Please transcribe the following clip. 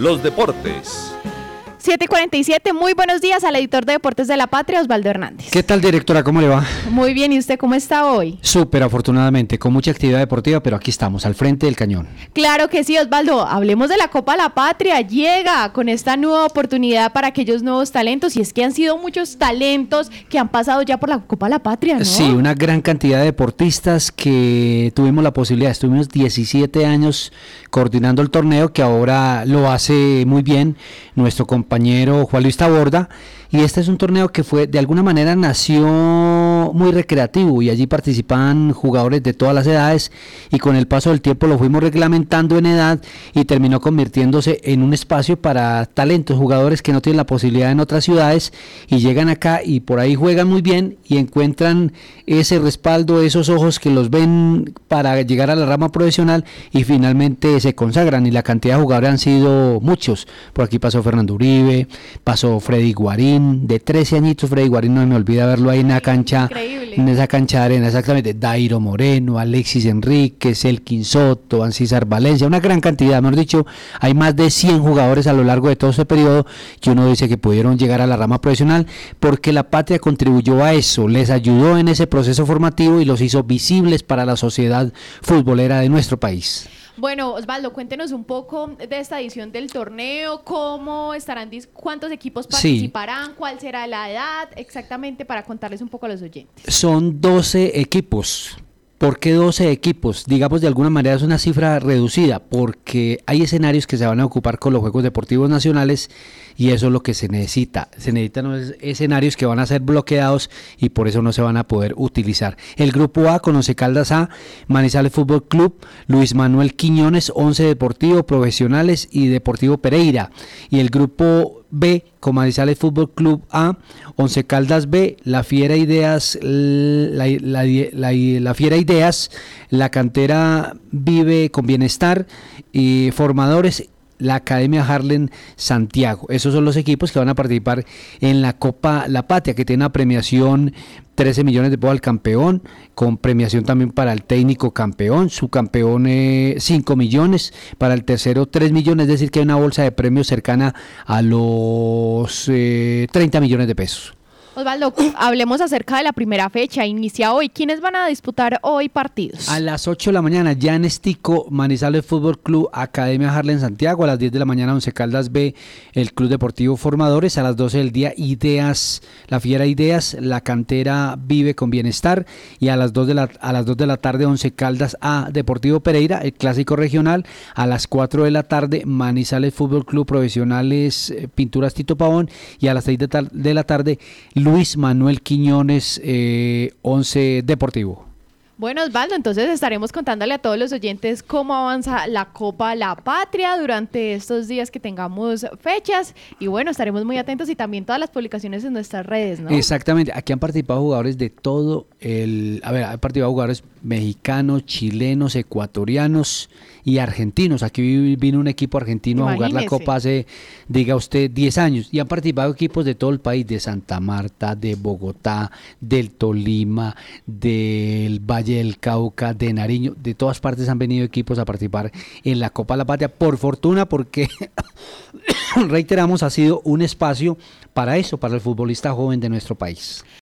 los deportes. 747, muy buenos días al editor de Deportes de la Patria, Osvaldo Hernández. ¿Qué tal, directora? ¿Cómo le va? Muy bien, ¿y usted cómo está hoy? Súper afortunadamente, con mucha actividad deportiva, pero aquí estamos, al frente del cañón. Claro que sí, Osvaldo. Hablemos de la Copa La Patria. Llega con esta nueva oportunidad para aquellos nuevos talentos, y es que han sido muchos talentos que han pasado ya por la Copa La Patria, ¿no? Sí, una gran cantidad de deportistas que tuvimos la posibilidad, estuvimos 17 años coordinando el torneo, que ahora lo hace muy bien nuestro compañero Juan Luis Taborda. Y este es un torneo que fue, de alguna manera, nació muy recreativo y allí participaban jugadores de todas las edades y con el paso del tiempo lo fuimos reglamentando en edad y terminó convirtiéndose en un espacio para talentos, jugadores que no tienen la posibilidad en otras ciudades y llegan acá y por ahí juegan muy bien y encuentran ese respaldo, esos ojos que los ven para llegar a la rama profesional y finalmente se consagran y la cantidad de jugadores han sido muchos. Por aquí pasó Fernando Uribe, pasó Freddy Guarín, de 13 añitos, Freddy Guarín, no me olvida verlo ahí en la cancha, en esa cancha de arena, exactamente, Dairo Moreno, Alexis Enríquez, Elkin Soto, Ancísar Valencia, una gran cantidad, mejor dicho, hay más de 100 jugadores a lo largo de todo ese periodo que uno dice que pudieron llegar a la rama profesional porque la patria contribuyó a eso, les ayudó en ese proceso formativo y los hizo visibles para la sociedad futbolera de nuestro país. Bueno, Osvaldo, cuéntenos un poco de esta edición del torneo, cómo estarán, cuántos equipos participarán, cuál será la edad, exactamente para contarles un poco a los oyentes. Son 12 equipos. ¿Por qué 12 equipos? Digamos de alguna manera es una cifra reducida porque hay escenarios que se van a ocupar con los Juegos Deportivos Nacionales y eso es lo que se necesita. Se necesitan escenarios que van a ser bloqueados y por eso no se van a poder utilizar. El grupo A conoce Caldas A, Manizales Fútbol Club, Luis Manuel Quiñones, 11 Deportivo, Profesionales y Deportivo Pereira. Y el grupo B, Manizales Fútbol Club A, Once Caldas B, La Fiera Ideas, la, la, Fiera Ideas, la cantera Vive con Bienestar y Formadores la Academia Harlen Santiago. Esos son los equipos que van a participar en la Copa La Patria, que tiene una premiación 13 millones de pesos al campeón, con premiación también para el técnico campeón, su campeón 5 millones, para el tercero 3 millones, es decir, que hay una bolsa de premios cercana a los 30 eh, millones de pesos. Osvaldo, hablemos acerca de la primera fecha. Inicia hoy. ¿Quiénes van a disputar hoy partidos? A las 8 de la mañana, ya en Estico, Manizales Fútbol Club, Academia Harlem Santiago. A las 10 de la mañana, Once Caldas B, el Club Deportivo Formadores. A las 12 del día, Ideas, la Fiera Ideas, la cantera Vive con Bienestar. Y a las 2 de la, a las 2 de la tarde, Once Caldas A, Deportivo Pereira, el Clásico Regional. A las 4 de la tarde, Manizales Fútbol Club Profesionales, eh, Pinturas Tito Pavón. Y a las 6 de, de la tarde, Luis Manuel Quiñones, eh, 11 Deportivo. Bueno, Osvaldo, entonces estaremos contándole a todos los oyentes cómo avanza la Copa La Patria durante estos días que tengamos fechas. Y bueno, estaremos muy atentos y también todas las publicaciones en nuestras redes, ¿no? Exactamente. Aquí han participado jugadores de todo el. A ver, han participado jugadores mexicanos, chilenos, ecuatorianos y argentinos. Aquí vino un equipo argentino a jugar la Copa hace, diga usted, 10 años. Y han participado equipos de todo el país, de Santa Marta, de Bogotá, del Tolima, del Valle del Cauca, de Nariño, de todas partes han venido equipos a participar en la Copa la Patria, por fortuna, porque reiteramos, ha sido un espacio para eso, para el futbolista joven de nuestro país.